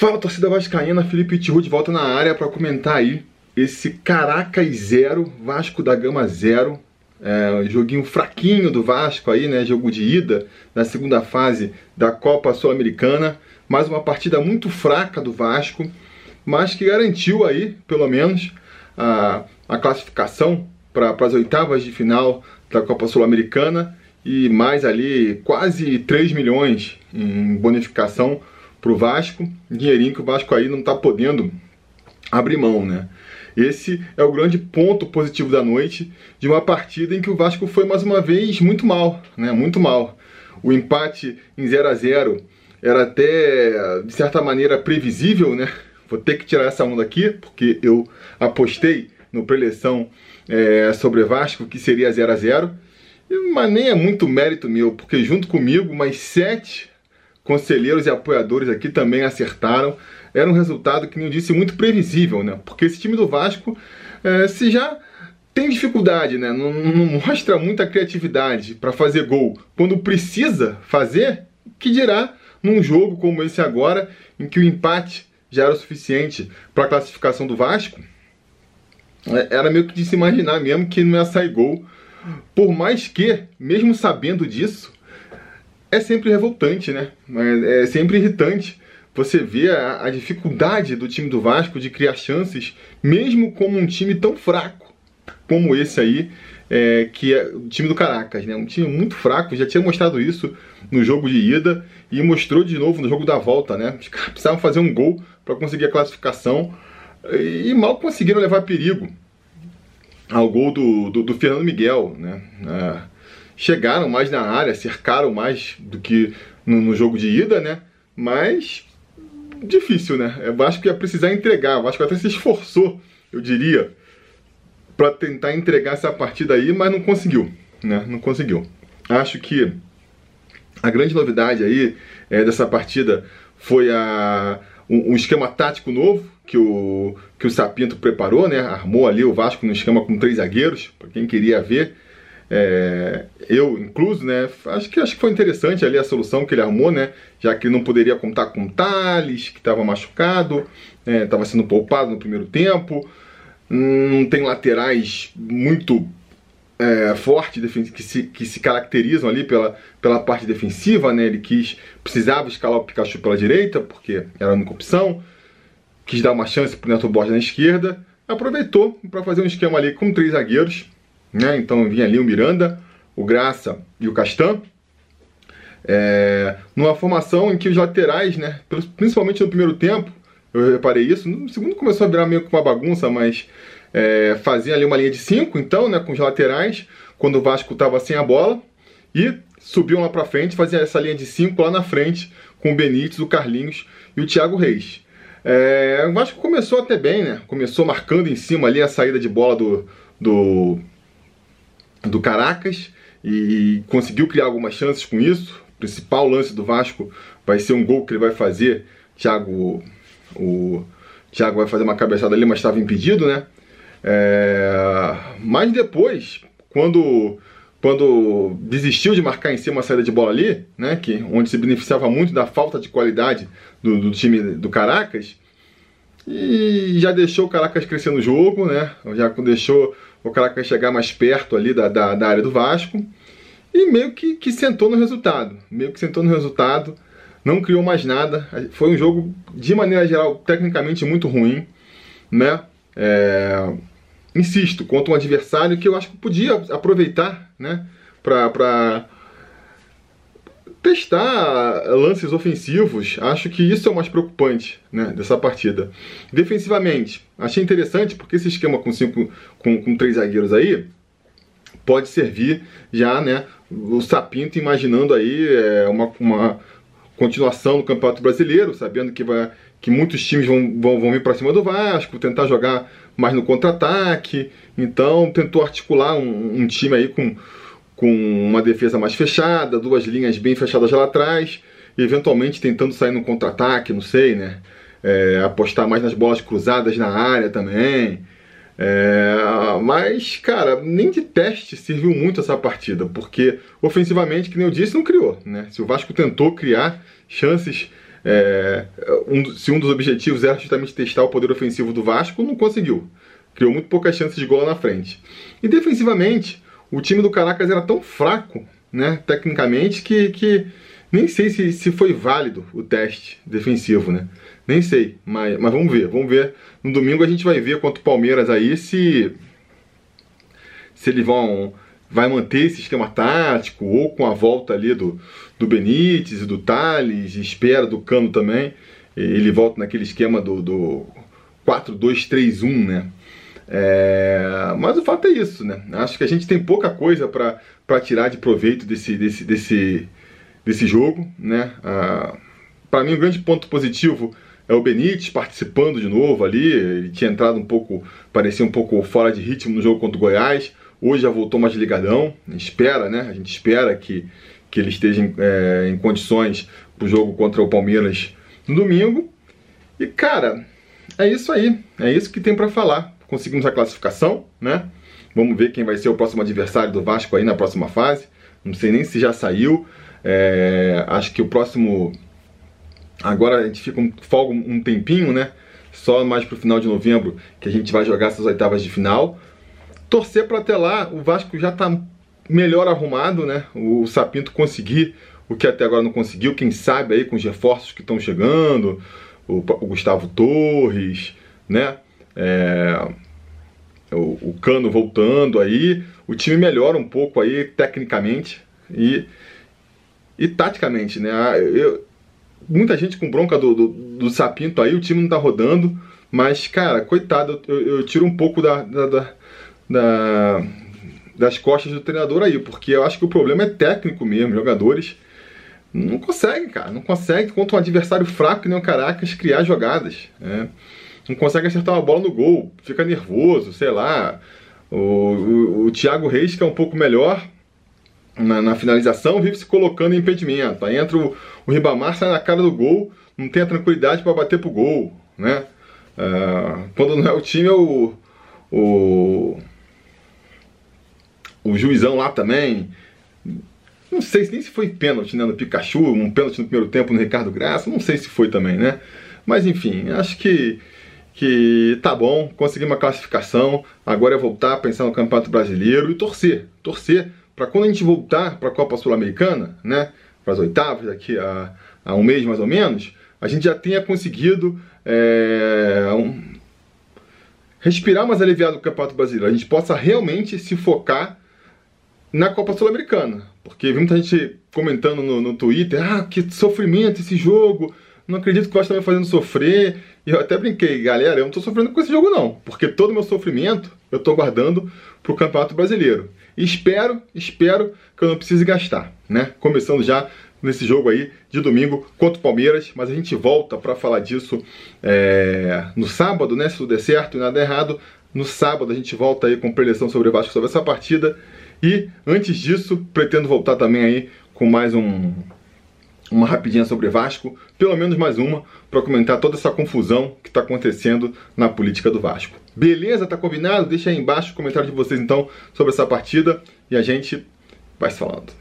Fala torcida vascaína, Felipe Tiru de volta na área para comentar aí esse Caracas 0, Vasco da Gama 0. É, joguinho fraquinho do Vasco aí, né? Jogo de ida na segunda fase da Copa Sul-Americana. Mais uma partida muito fraca do Vasco, mas que garantiu aí, pelo menos, a, a classificação para as oitavas de final da Copa Sul-Americana e mais ali quase 3 milhões em bonificação para o Vasco, dinheirinho que o Vasco aí não está podendo abrir mão, né? Esse é o grande ponto positivo da noite de uma partida em que o Vasco foi mais uma vez muito mal, né? Muito mal. O empate em 0 a 0 era até de certa maneira previsível, né? Vou ter que tirar essa onda aqui porque eu apostei no preleção é, sobre Vasco que seria 0 a 0 mas nem é muito mérito meu, porque junto comigo mais sete conselheiros e apoiadores aqui também acertaram. Era um resultado que, nem disse, muito previsível, né? Porque esse time do Vasco, é, se já tem dificuldade, né? Não, não mostra muita criatividade para fazer gol quando precisa fazer, que dirá num jogo como esse agora, em que o empate já era o suficiente para a classificação do Vasco, é, era meio que de se imaginar mesmo que não ia sair gol. Por mais que, mesmo sabendo disso, é sempre revoltante, né? É sempre irritante você ver a, a, dificuldade do time do Vasco de criar chances, mesmo como um time tão fraco como esse aí, é, que é o time do Caracas, né? Um time muito fraco, já tinha mostrado isso no jogo de ida e mostrou de novo no jogo da volta, né? Precisavam fazer um gol para conseguir a classificação e mal conseguiram levar perigo ao gol do, do, do Fernando Miguel, né? É, chegaram mais na área, cercaram mais do que no, no, jogo de ida, né? Mas difícil, né? É, o Vasco ia precisar entregar, o Vasco até se esforçou, eu diria, para tentar entregar essa partida aí, mas não conseguiu, né? Não conseguiu. Acho que a grande novidade aí é, dessa partida foi a, um, um, esquema tático novo que o, que o Sapinto preparou, né? Armou ali o Vasco no esquema com três zagueiros, para quem queria ver é, eu incluso, né? Acho que, acho que foi interessante ali a solução que ele arrumou, né? Já que não poderia contar com Thales, que estava machucado, estava é, sendo poupado no primeiro tempo, não tem laterais muito é, fortes que se, que se caracterizam ali pela, pela parte defensiva, né? Ele quis, precisava escalar o Pikachu pela direita, porque era a única opção, quis dar uma chance para o Neto Borges na esquerda, aproveitou para fazer um esquema ali com três zagueiros né? Então vinha ali o Miranda, o Graça e o Castan. É, numa formação em que os laterais, né, principalmente no primeiro tempo, eu reparei isso, no segundo começou a virar meio que uma bagunça, mas é, fazia ali uma linha de 5, então, né, com os laterais, quando o Vasco estava sem a bola, e subiam lá para frente, fazia essa linha de 5 lá na frente, com o Benítez, o Carlinhos e o Thiago Reis. É, o Vasco começou até bem, né, começou marcando em cima ali a saída de bola do, do do Caracas e conseguiu criar algumas chances com isso. O principal lance do Vasco vai ser um gol que ele vai fazer. Thiago, o Thiago vai fazer uma cabeçada ali, mas estava impedido, né? É... Mas depois, quando quando desistiu de marcar em cima a saída de bola ali, né, que onde se beneficiava muito da falta de qualidade do, do time do Caracas, e já deixou o Caracas crescer no jogo, né? Já deixou o Caracas chegar mais perto ali da, da, da área do Vasco e meio que, que sentou no resultado. Meio que sentou no resultado, não criou mais nada. Foi um jogo, de maneira geral, tecnicamente muito ruim, né? É, insisto, contra um adversário que eu acho que podia aproveitar, né? Para testar lances ofensivos, acho que isso é o mais preocupante né, dessa partida. Defensivamente, achei interessante porque esse esquema com, cinco, com, com três zagueiros aí pode servir já né, o Sapinto imaginando aí é, uma, uma continuação do Campeonato Brasileiro, sabendo que, vai, que muitos times vão, vão, vão vir para cima do Vasco, tentar jogar mais no contra-ataque. Então tentou articular um, um time aí com com uma defesa mais fechada, duas linhas bem fechadas lá atrás, e eventualmente tentando sair no contra-ataque, não sei, né? É, apostar mais nas bolas cruzadas na área também. É, mas, cara, nem de teste serviu muito essa partida, porque ofensivamente, que nem eu disse, não criou. Né? Se o Vasco tentou criar chances é, um, se um dos objetivos era justamente testar o poder ofensivo do Vasco, não conseguiu. Criou muito poucas chances de gol na frente. E defensivamente, o time do Caracas era tão fraco, né, tecnicamente, que, que nem sei se, se foi válido o teste defensivo, né? Nem sei, mas, mas vamos ver, vamos ver. No domingo a gente vai ver contra o Palmeiras aí se se eles vão vai manter esse esquema tático ou com a volta ali do, do Benítez e do Thales, espera do Cano também, ele volta naquele esquema do, do 4-2-3-1, né? É, mas o fato é isso, né? Acho que a gente tem pouca coisa para tirar de proveito desse, desse, desse, desse jogo, né? Ah, para mim, um grande ponto positivo é o Benítez participando de novo ali. Ele tinha entrado um pouco, parecia um pouco fora de ritmo no jogo contra o Goiás. Hoje já voltou mais ligadão, espera, né? A gente espera que, que ele esteja em, é, em condições para o jogo contra o Palmeiras no domingo. E cara, é isso aí, é isso que tem para falar. Conseguimos a classificação, né? Vamos ver quem vai ser o próximo adversário do Vasco aí na próxima fase. Não sei nem se já saiu. É, acho que o próximo. Agora a gente fica um, folga um tempinho, né? Só mais pro final de novembro que a gente vai jogar essas oitavas de final torcer para até lá o Vasco já está melhor arrumado, né? O Sapinto conseguir o que até agora não conseguiu, quem sabe aí com os reforços que estão chegando, o, o, Gustavo Torres, né? É, o, o, Cano voltando aí, o time melhora um pouco aí tecnicamente e, e taticamente, né? Ah, eu, muita gente com bronca do, do, do, Sapinto aí, o time não tá rodando, mas, cara, coitado, eu, eu tiro um pouco da, da, da da, das costas do treinador aí, porque eu acho que o problema é técnico mesmo, jogadores não conseguem, cara, não conseguem contra um adversário fraco que nem o Caracas criar jogadas, né? Não consegue acertar uma bola no gol, fica nervoso, sei lá. O, o, o Thiago Reis, que é um pouco melhor na, na, finalização, vive se colocando em impedimento. Aí entra o, o Ribamar, sai na cara do gol, não tem a tranquilidade para bater pro gol, né? Uh, quando não é o time, é o, o o juizão lá também. Não sei nem se foi pênalti né, no Pikachu, um pênalti no primeiro tempo no Ricardo Graça, não sei se foi também, né? Mas enfim, acho que, que tá bom, conseguimos uma classificação, agora é voltar a pensar no Campeonato Brasileiro e torcer, torcer para quando a gente voltar para a Copa Sul-Americana, né, para as oitavas daqui a, a um mês mais ou menos, a gente já tenha conseguido é, um, respirar mais aliviado do Campeonato Brasileiro, a gente possa realmente se focar na Copa Sul-Americana. Porque vi muita gente comentando no, no Twitter, ah, que sofrimento esse jogo, não acredito que o Vasco está me fazendo sofrer. E eu até brinquei, galera, eu não estou sofrendo com esse jogo não, porque todo o meu sofrimento eu estou guardando para o Campeonato Brasileiro. E espero, espero que eu não precise gastar, né? Começando já nesse jogo aí de domingo contra o Palmeiras, mas a gente volta para falar disso é, no sábado, né? Se tudo der certo e nada errado, no sábado a gente volta aí com preleção sobre o Vasco sobre essa partida. E antes disso, pretendo voltar também aí com mais um uma rapidinha sobre Vasco, pelo menos mais uma, para comentar toda essa confusão que está acontecendo na política do Vasco. Beleza? Tá combinado? Deixa aí embaixo o comentário de vocês então sobre essa partida e a gente vai se falando.